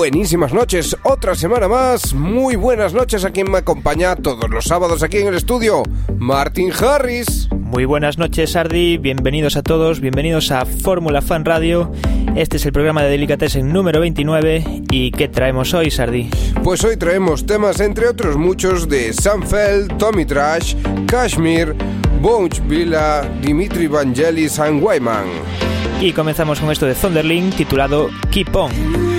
buenísimas noches. Otra semana más. Muy buenas noches a quien me acompaña todos los sábados aquí en el estudio, Martin Harris. Muy buenas noches, Ardi. Bienvenidos a todos. Bienvenidos a Fórmula Fan Radio. Este es el programa de Delicatessen número 29. ¿Y qué traemos hoy, Sardi? Pues hoy traemos temas, entre otros muchos, de Sanfeld, Tommy Trash, Kashmir, Bones Villa, Dimitri Vangelis y Wyman. Y comenzamos con esto de Thunderling titulado Keep On.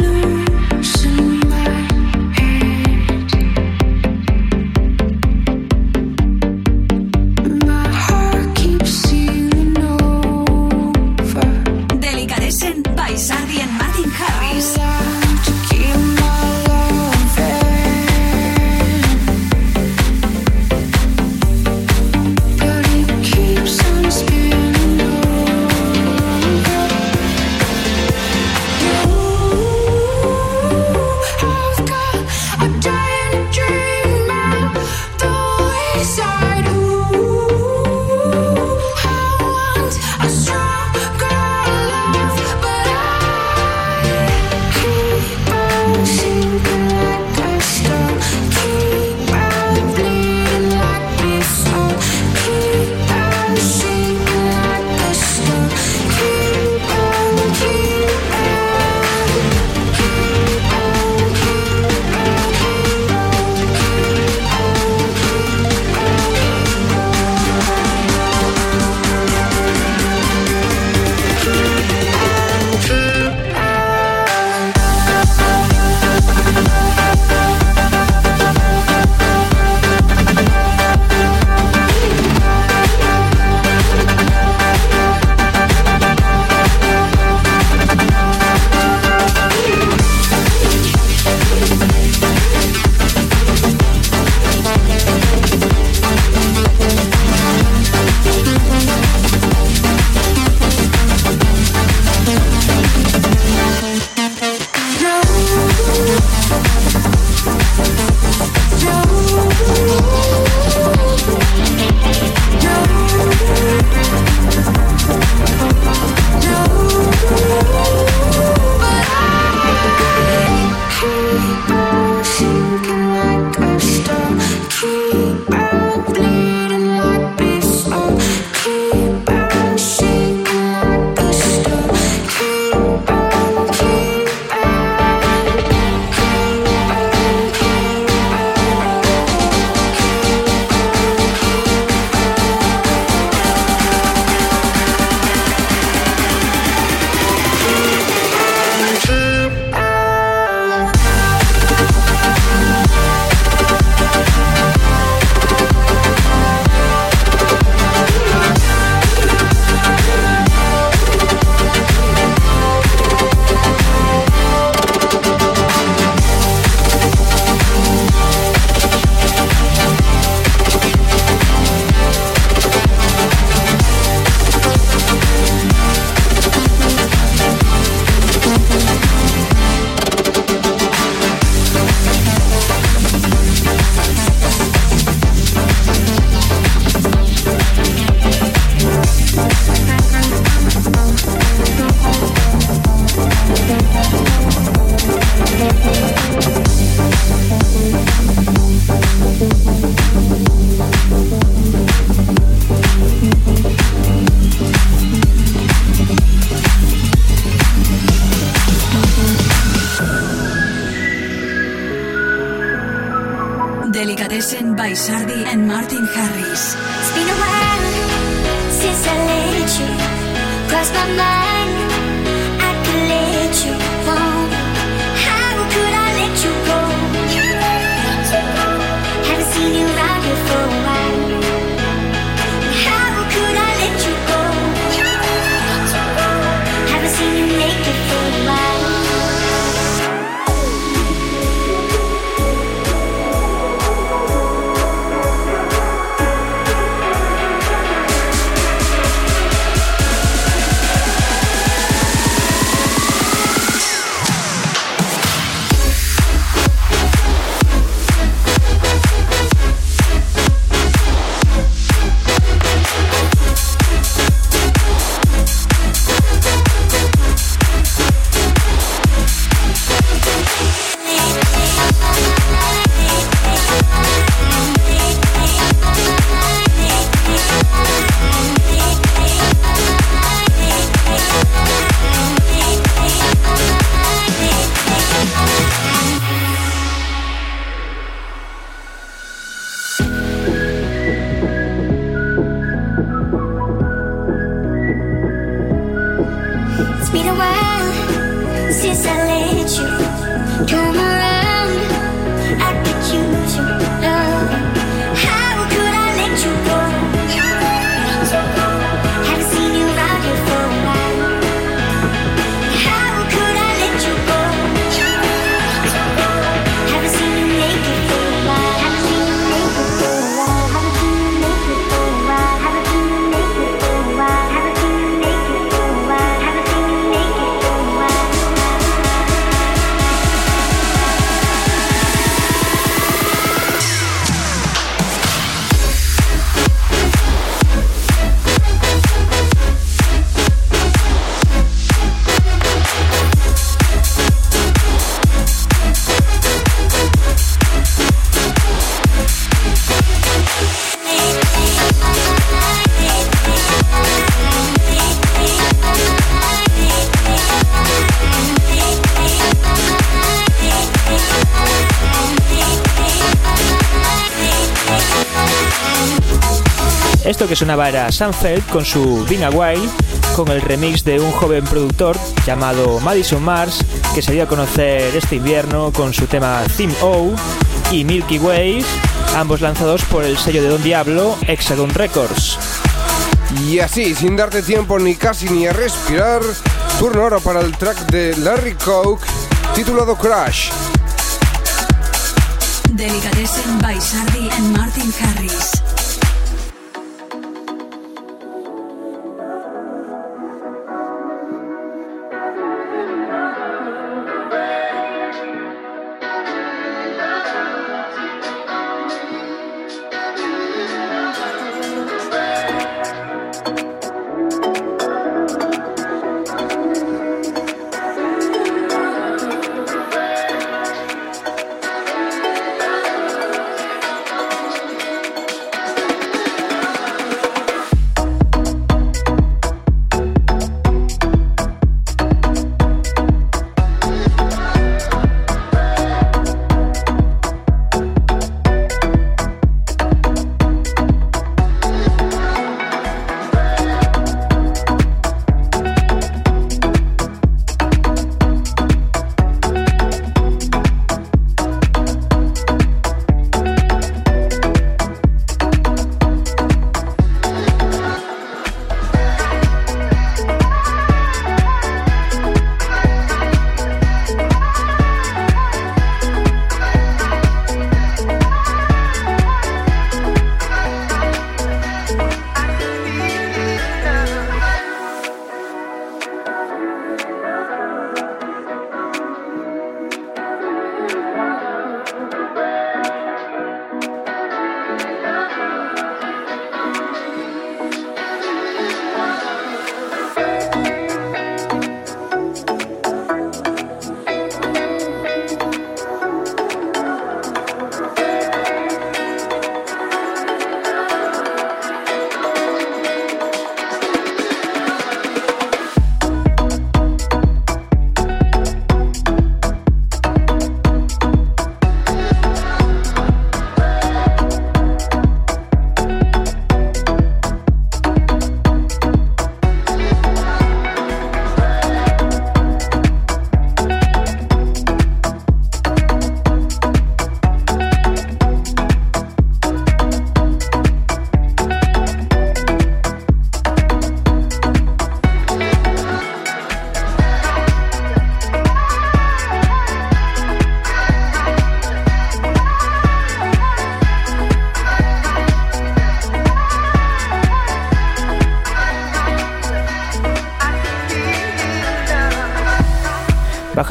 Esto que sonaba era Sunfeld con su Being a Wild, con el remix de un joven productor llamado Madison Mars, que se dio a conocer este invierno con su tema Theme O, y Milky Ways, ambos lanzados por el sello de Don Diablo, Hexagon Records. Y así, sin darte tiempo ni casi ni a respirar, turno ahora para el track de Larry Coke, titulado Crash. Delicatessen by Sardi and Martin Harris.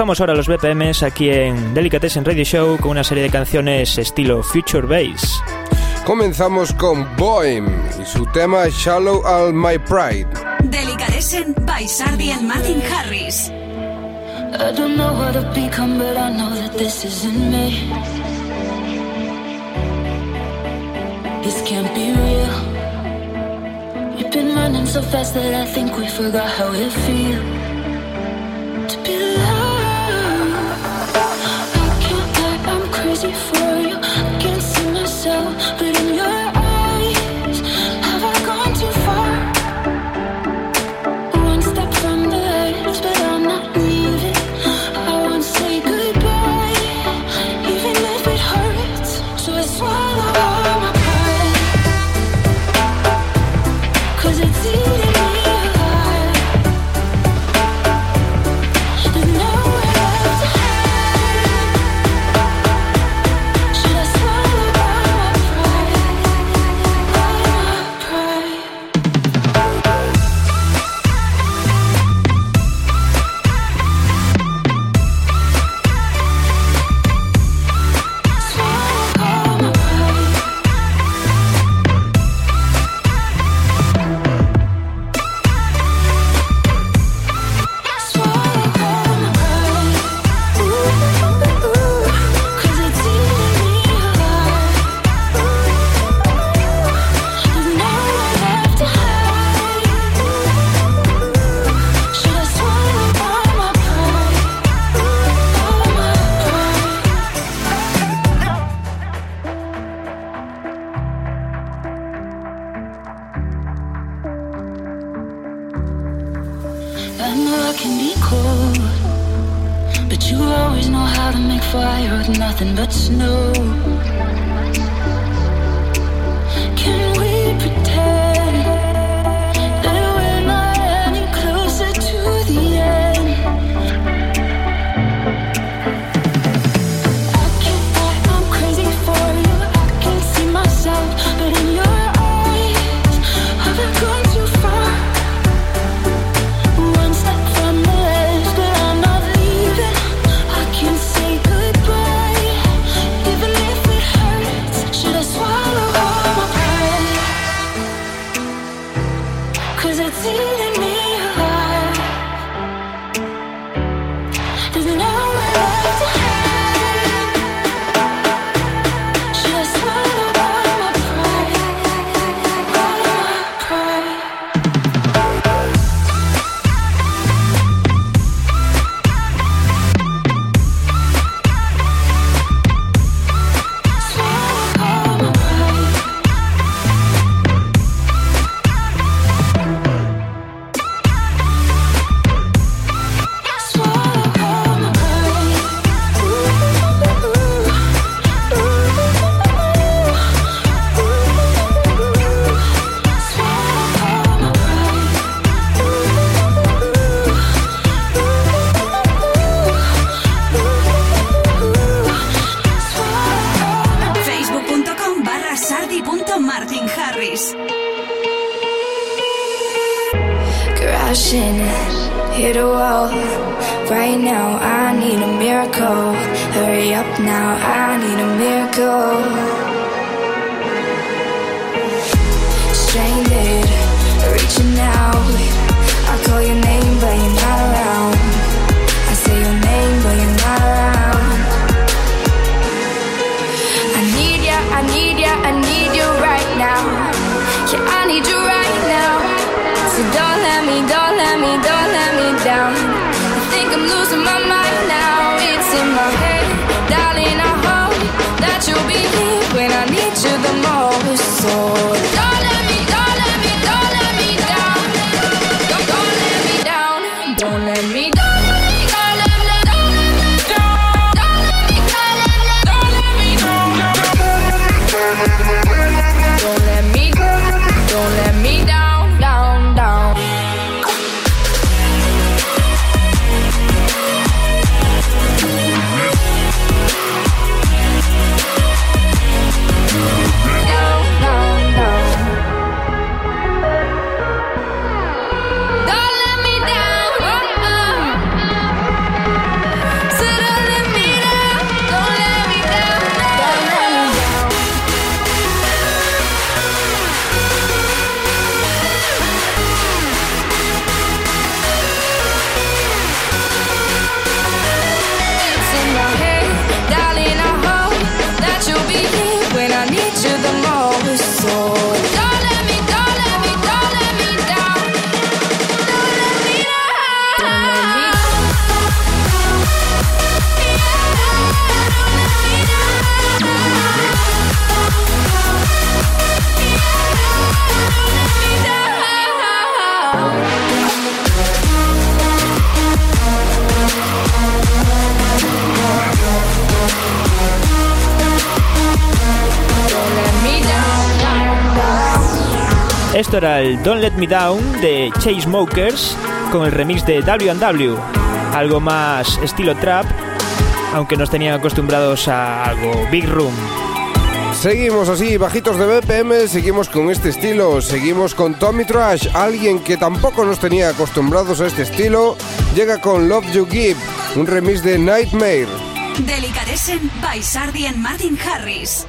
Bajamos ahora los BPMs aquí en Delicatessen Radio Show con una serie de canciones estilo Future Bass. Comenzamos con Bohem y su tema Shallow All My Pride. Delicatessen by Sardi and Martin Harris. I don't know how to become, but I know that this isn't me. This can't be real. We've been running so fast that I think we forgot how it feels. El Don't Let Me Down de Chase Smokers con el remix de W&W, algo más estilo trap, aunque nos tenían acostumbrados a algo Big Room. Seguimos así, bajitos de BPM, seguimos con este estilo, seguimos con Tommy Trash, alguien que tampoco nos tenía acostumbrados a este estilo, llega con Love You Give, un remix de Nightmare. Delicatessen by Sardi and Martin Harris.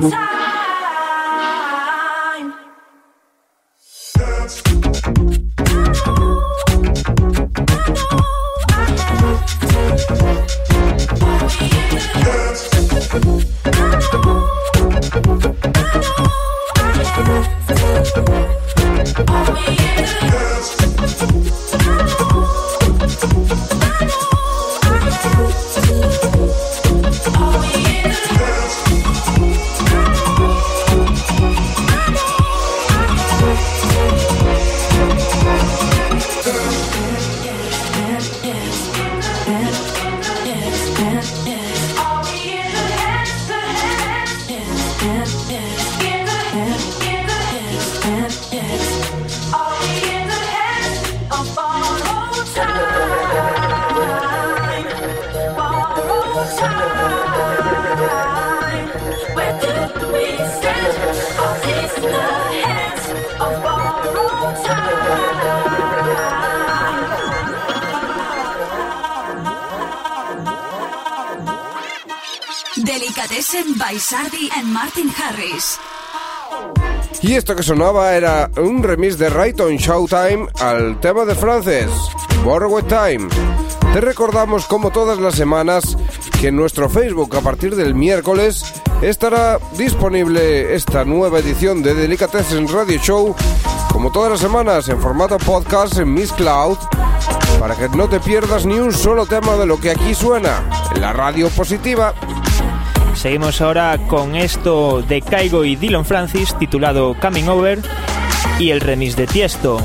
Y esto que sonaba era un remix de Right on Showtime al tema de Frances, Borrowed Time. Te recordamos como todas las semanas que en nuestro Facebook a partir del miércoles estará disponible esta nueva edición de Delicatessen Radio Show como todas las semanas en formato podcast en Miss Cloud para que no te pierdas ni un solo tema de lo que aquí suena en la radio positiva. Seguimos ahora con esto de Caigo y Dylan Francis titulado Coming Over y el remix de Tiesto.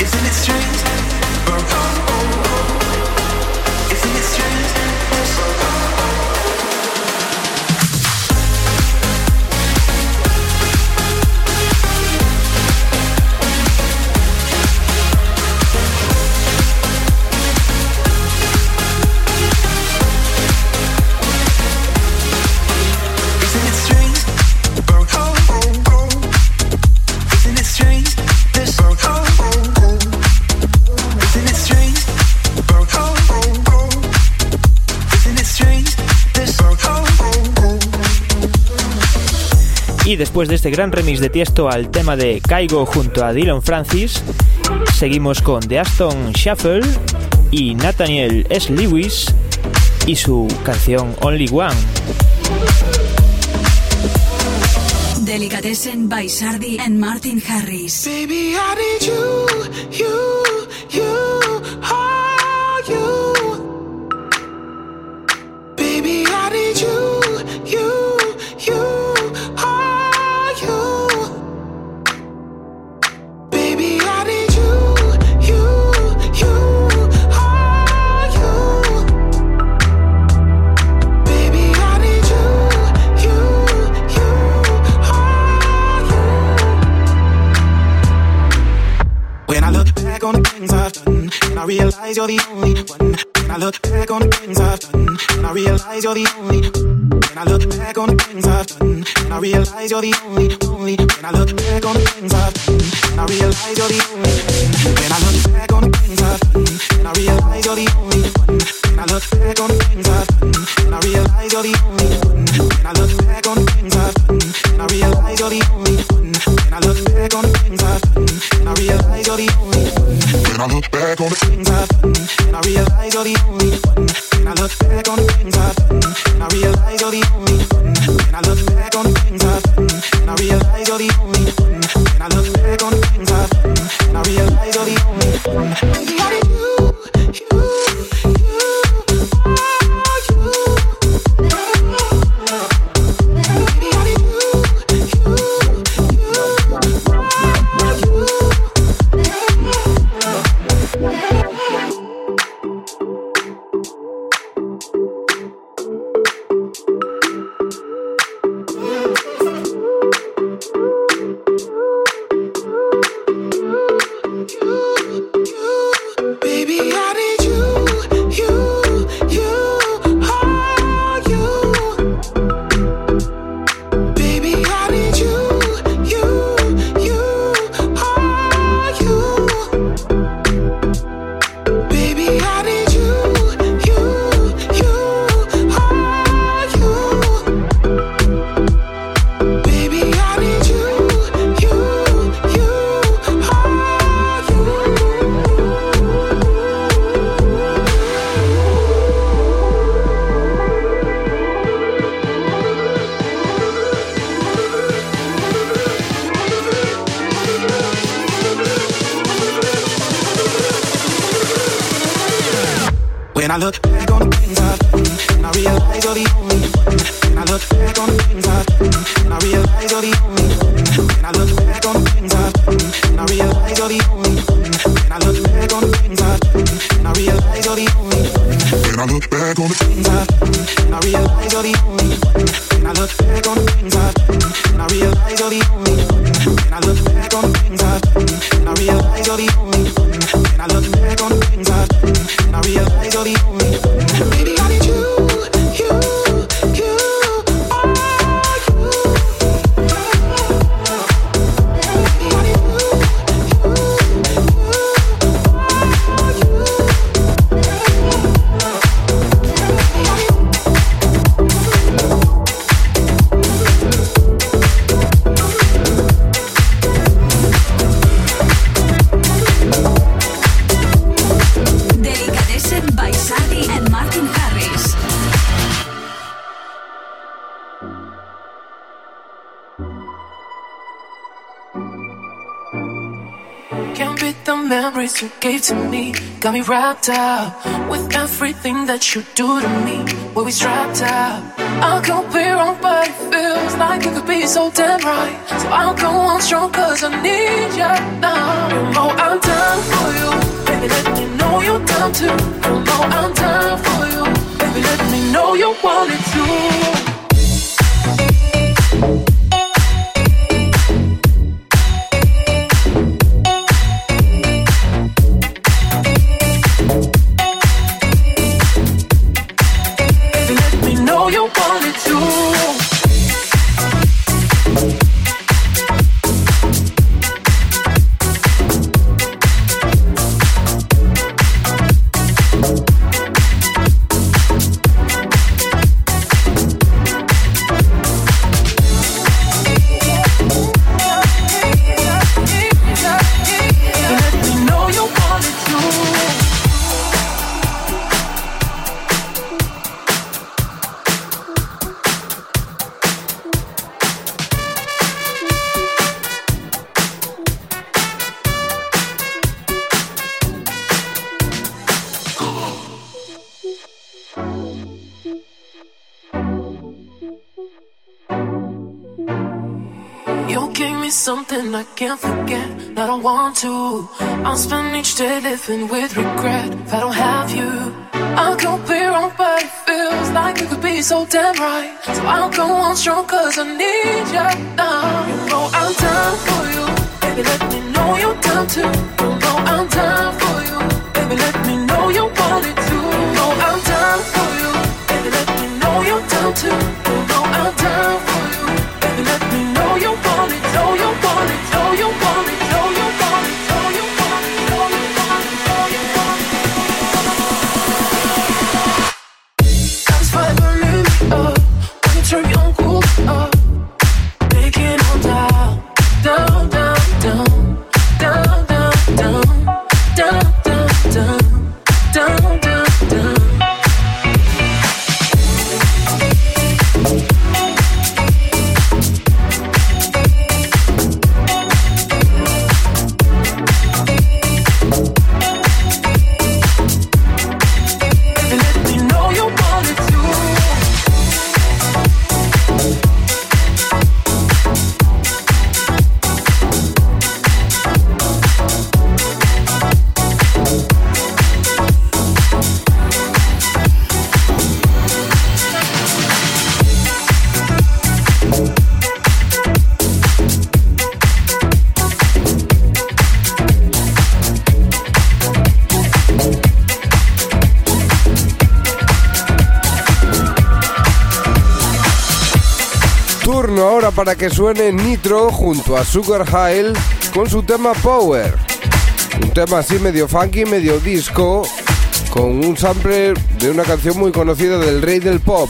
Isn't it strange? Después de este gran remix de Tiesto al tema de Caigo junto a Dylan Francis, seguimos con The Aston Shuffle y Nathaniel S. Lewis y su canción Only One. Delicatessen by Sardi and Martin Harris. Baby, I need you, you, you, things I've done, and I realize you're the only one. When I look back on the things I've done, and I realize you're the only one. When I look back on the things I've done, and I realize you're the only one. When I look back on the things I've done, and I realize you're the only one. When I look back on the things I've done, and I realize you're the only you're the only one. When I look back on the things I've done, and I realize you're the only one. And I look back on the things I've done, and I realize you're the only one. And I look back on the things I've done. Me up with everything that you do to me. When we strapped up, I could be wrong, but it feels like it could be so damn right. So I'll go on strong, cause I need you now. You know I'm down for you, baby. Let me know you're down too. You know I'm down for you, baby. Let me know you want it too. Something I can't forget. I don't want to. I'll spend each day living with regret if I don't have you. I could be wrong, but it feels like you could be so damn right. So I'll go on strong, cause I need you now. You know I'm down for you. Baby, let me know you're down too. You know I'm down for you. Baby, let me know you want it too. You know I'm down for you. Baby, let me know you're down too. You know I'm down para que suene Nitro junto a Sugar con su tema Power. Un tema así medio funky, medio disco, con un sample de una canción muy conocida del rey del pop.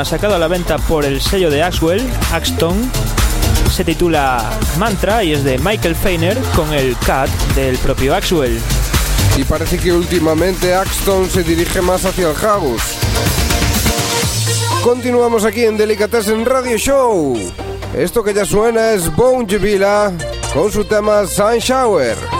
Sacado a la venta por el sello de Axwell, Axton. Se titula Mantra y es de Michael Feiner con el cat del propio Axwell. Y parece que últimamente Axton se dirige más hacia el house. Continuamos aquí en Delicatessen Radio Show. Esto que ya suena es Bone Jubila con su tema Sun Shower.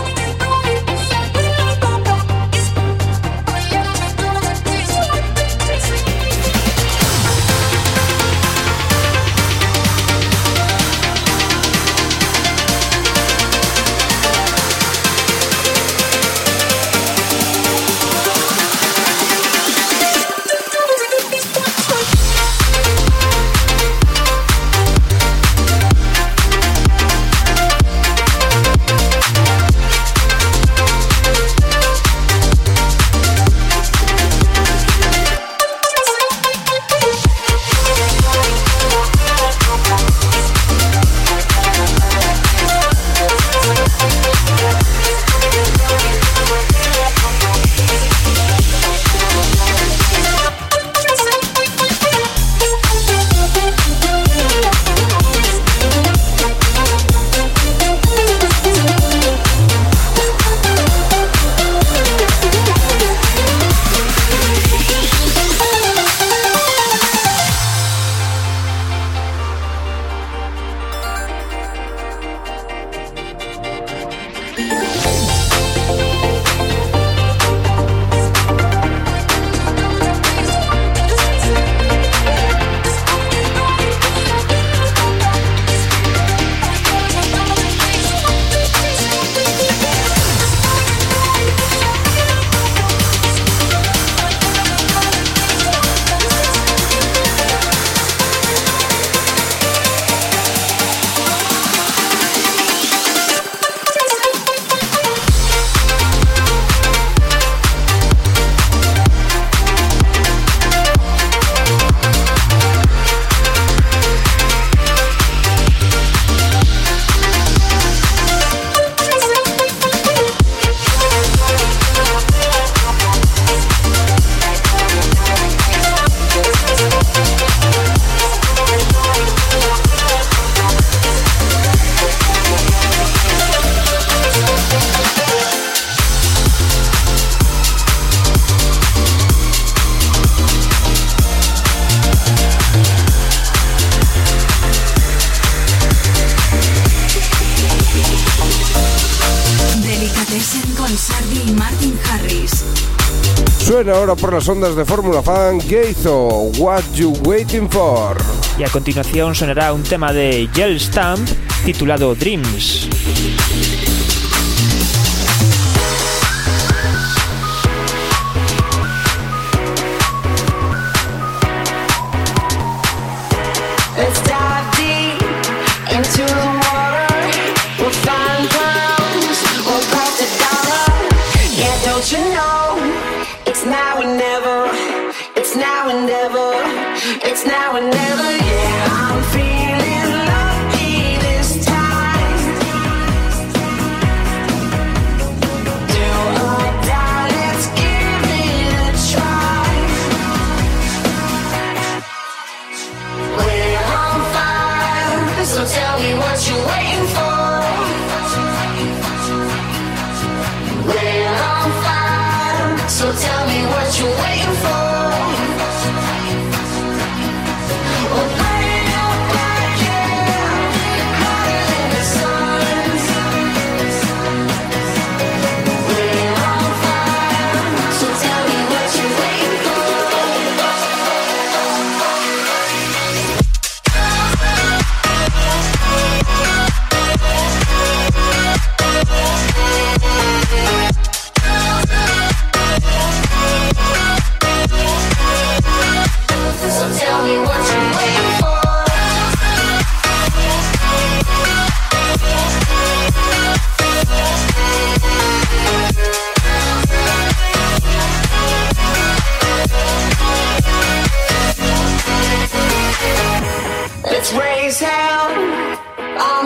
Ahora por las ondas de Fórmula Fan, Geizo, What You Waiting For. Y a continuación sonará un tema de Yell Stamp titulado Dreams.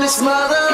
this mother.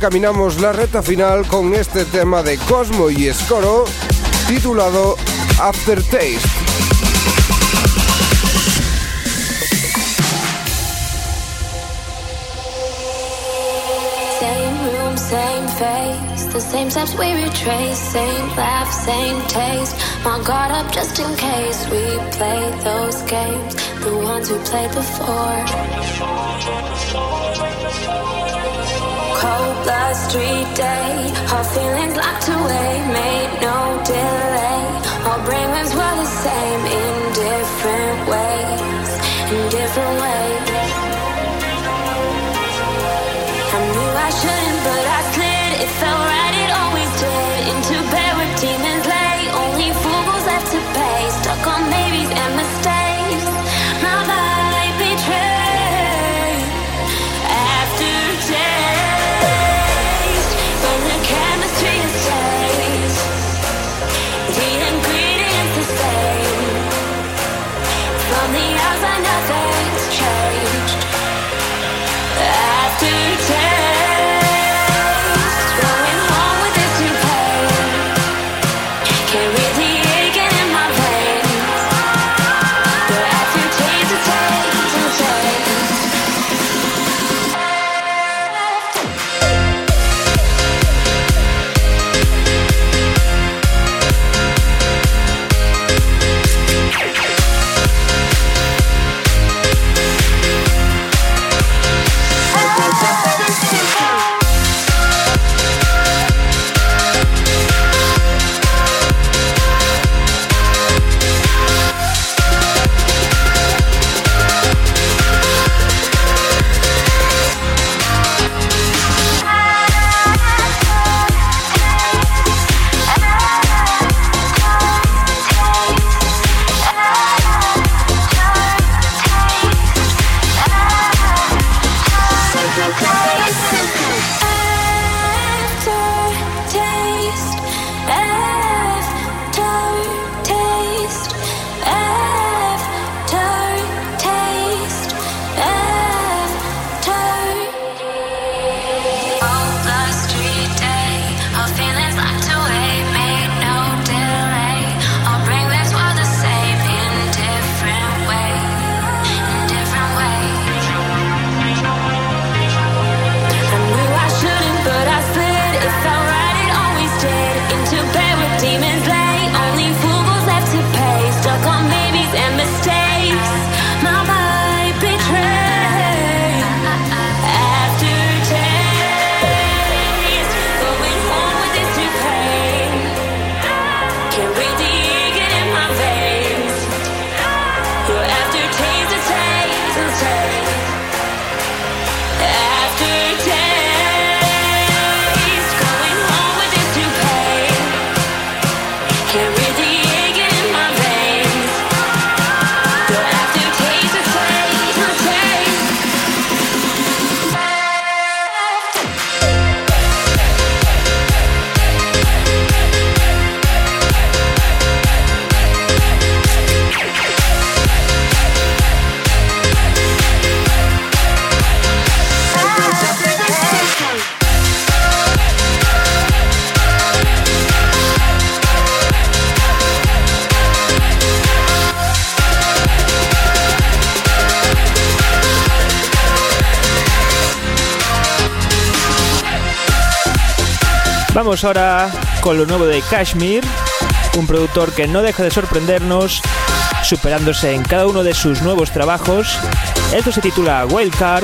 Encaminamos la reta final con este tema de Cosmo y Scoro titulado Aftertaste. Same face. The same steps we retrace. Same laugh, same taste. My guard up just in case we play those games. The ones we played before. Street day. Our feelings locked away. Made no delay. Our brainwaves were the same in different ways. In different ways. I knew I shouldn't, but I slid. It felt right, Ahora con lo nuevo de Kashmir, un productor que no deja de sorprendernos, superándose en cada uno de sus nuevos trabajos. Esto se titula Wildcard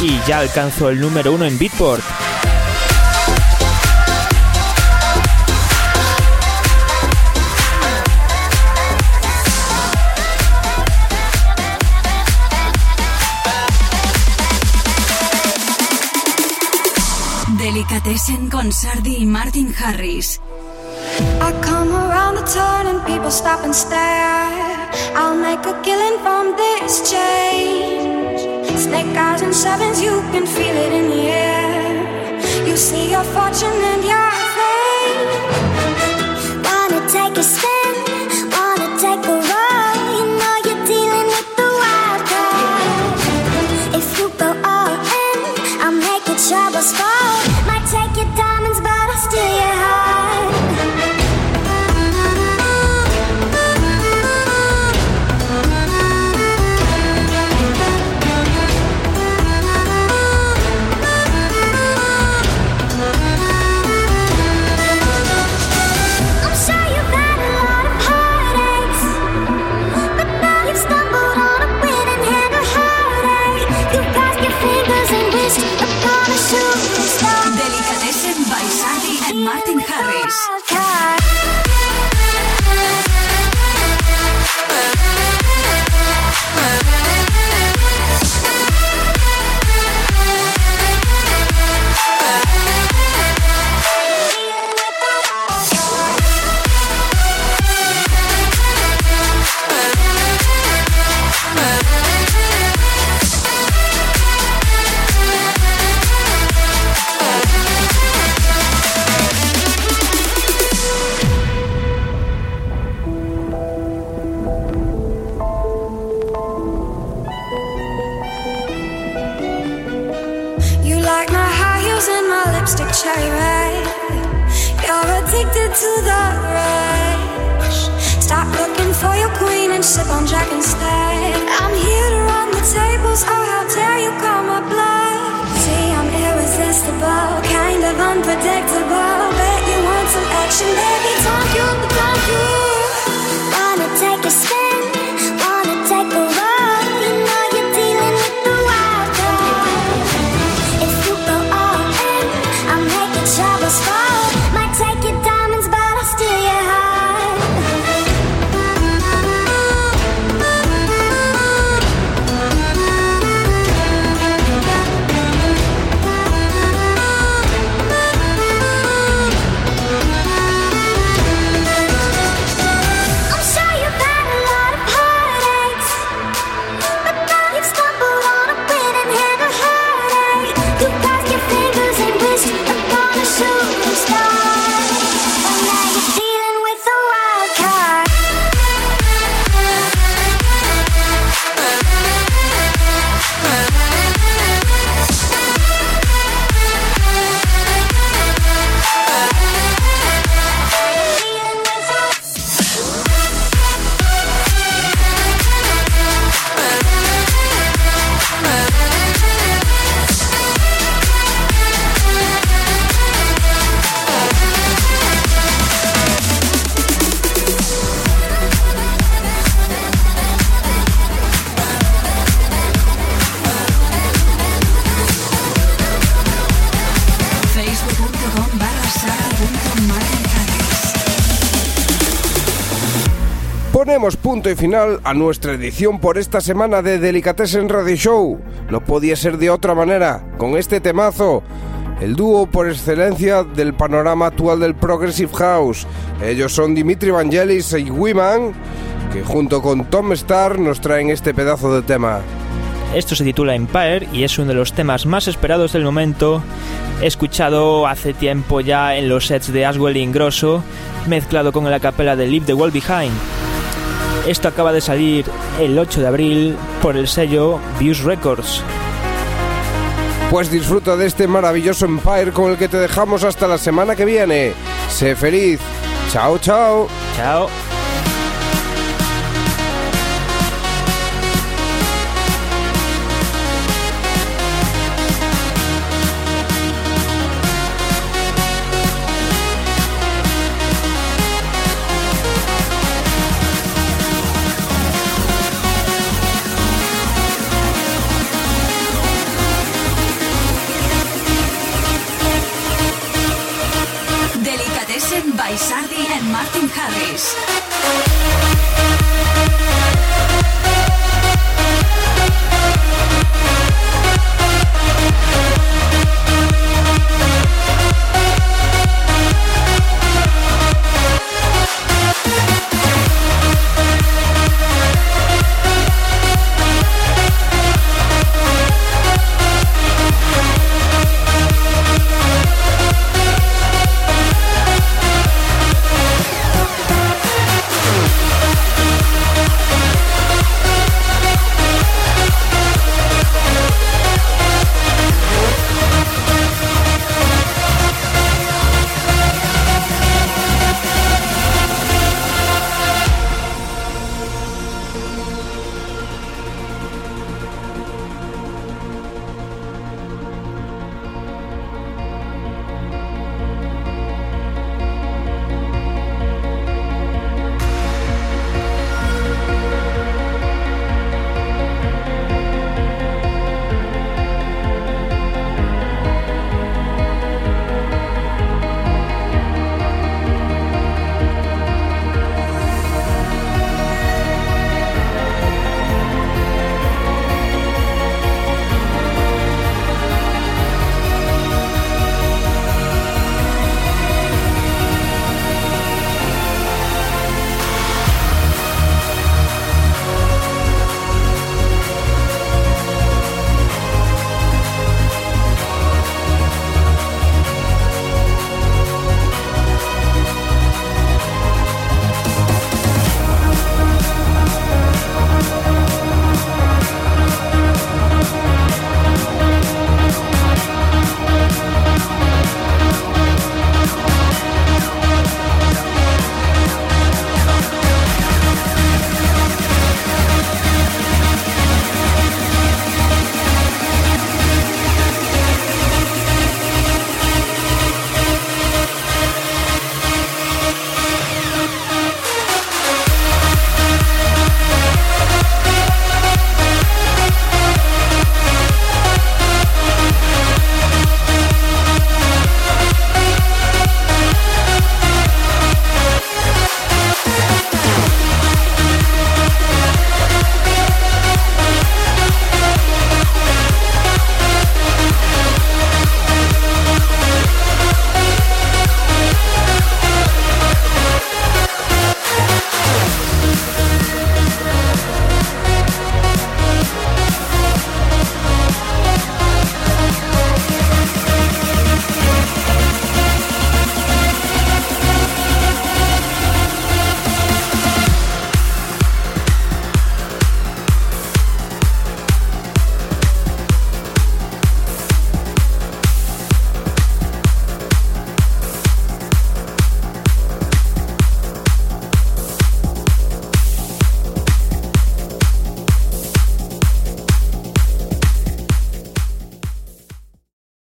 y ya alcanzó el número uno en Beatport. Delicatessen con Sardi y Martin Harris. I come around the turn and people stop and stare. I'll make a killing from this change. Snake eyes and sevens, you can feel it in the air. You see your fortune and your fame. Wanna take a spin, Punto y final a nuestra edición por esta semana de Delicatessen Radio Show. No podía ser de otra manera, con este temazo, el dúo por excelencia del panorama actual del Progressive House. Ellos son Dimitri Vangelis y Wiman, que junto con Tom Starr nos traen este pedazo de tema. Esto se titula Empire y es uno de los temas más esperados del momento, escuchado hace tiempo ya en los sets de Aswell y Ingrosso, mezclado con la capela de Leave the World Behind. Esto acaba de salir el 8 de abril por el sello Views Records. Pues disfruta de este maravilloso Empire con el que te dejamos hasta la semana que viene. Sé feliz. Chao, chao. Chao.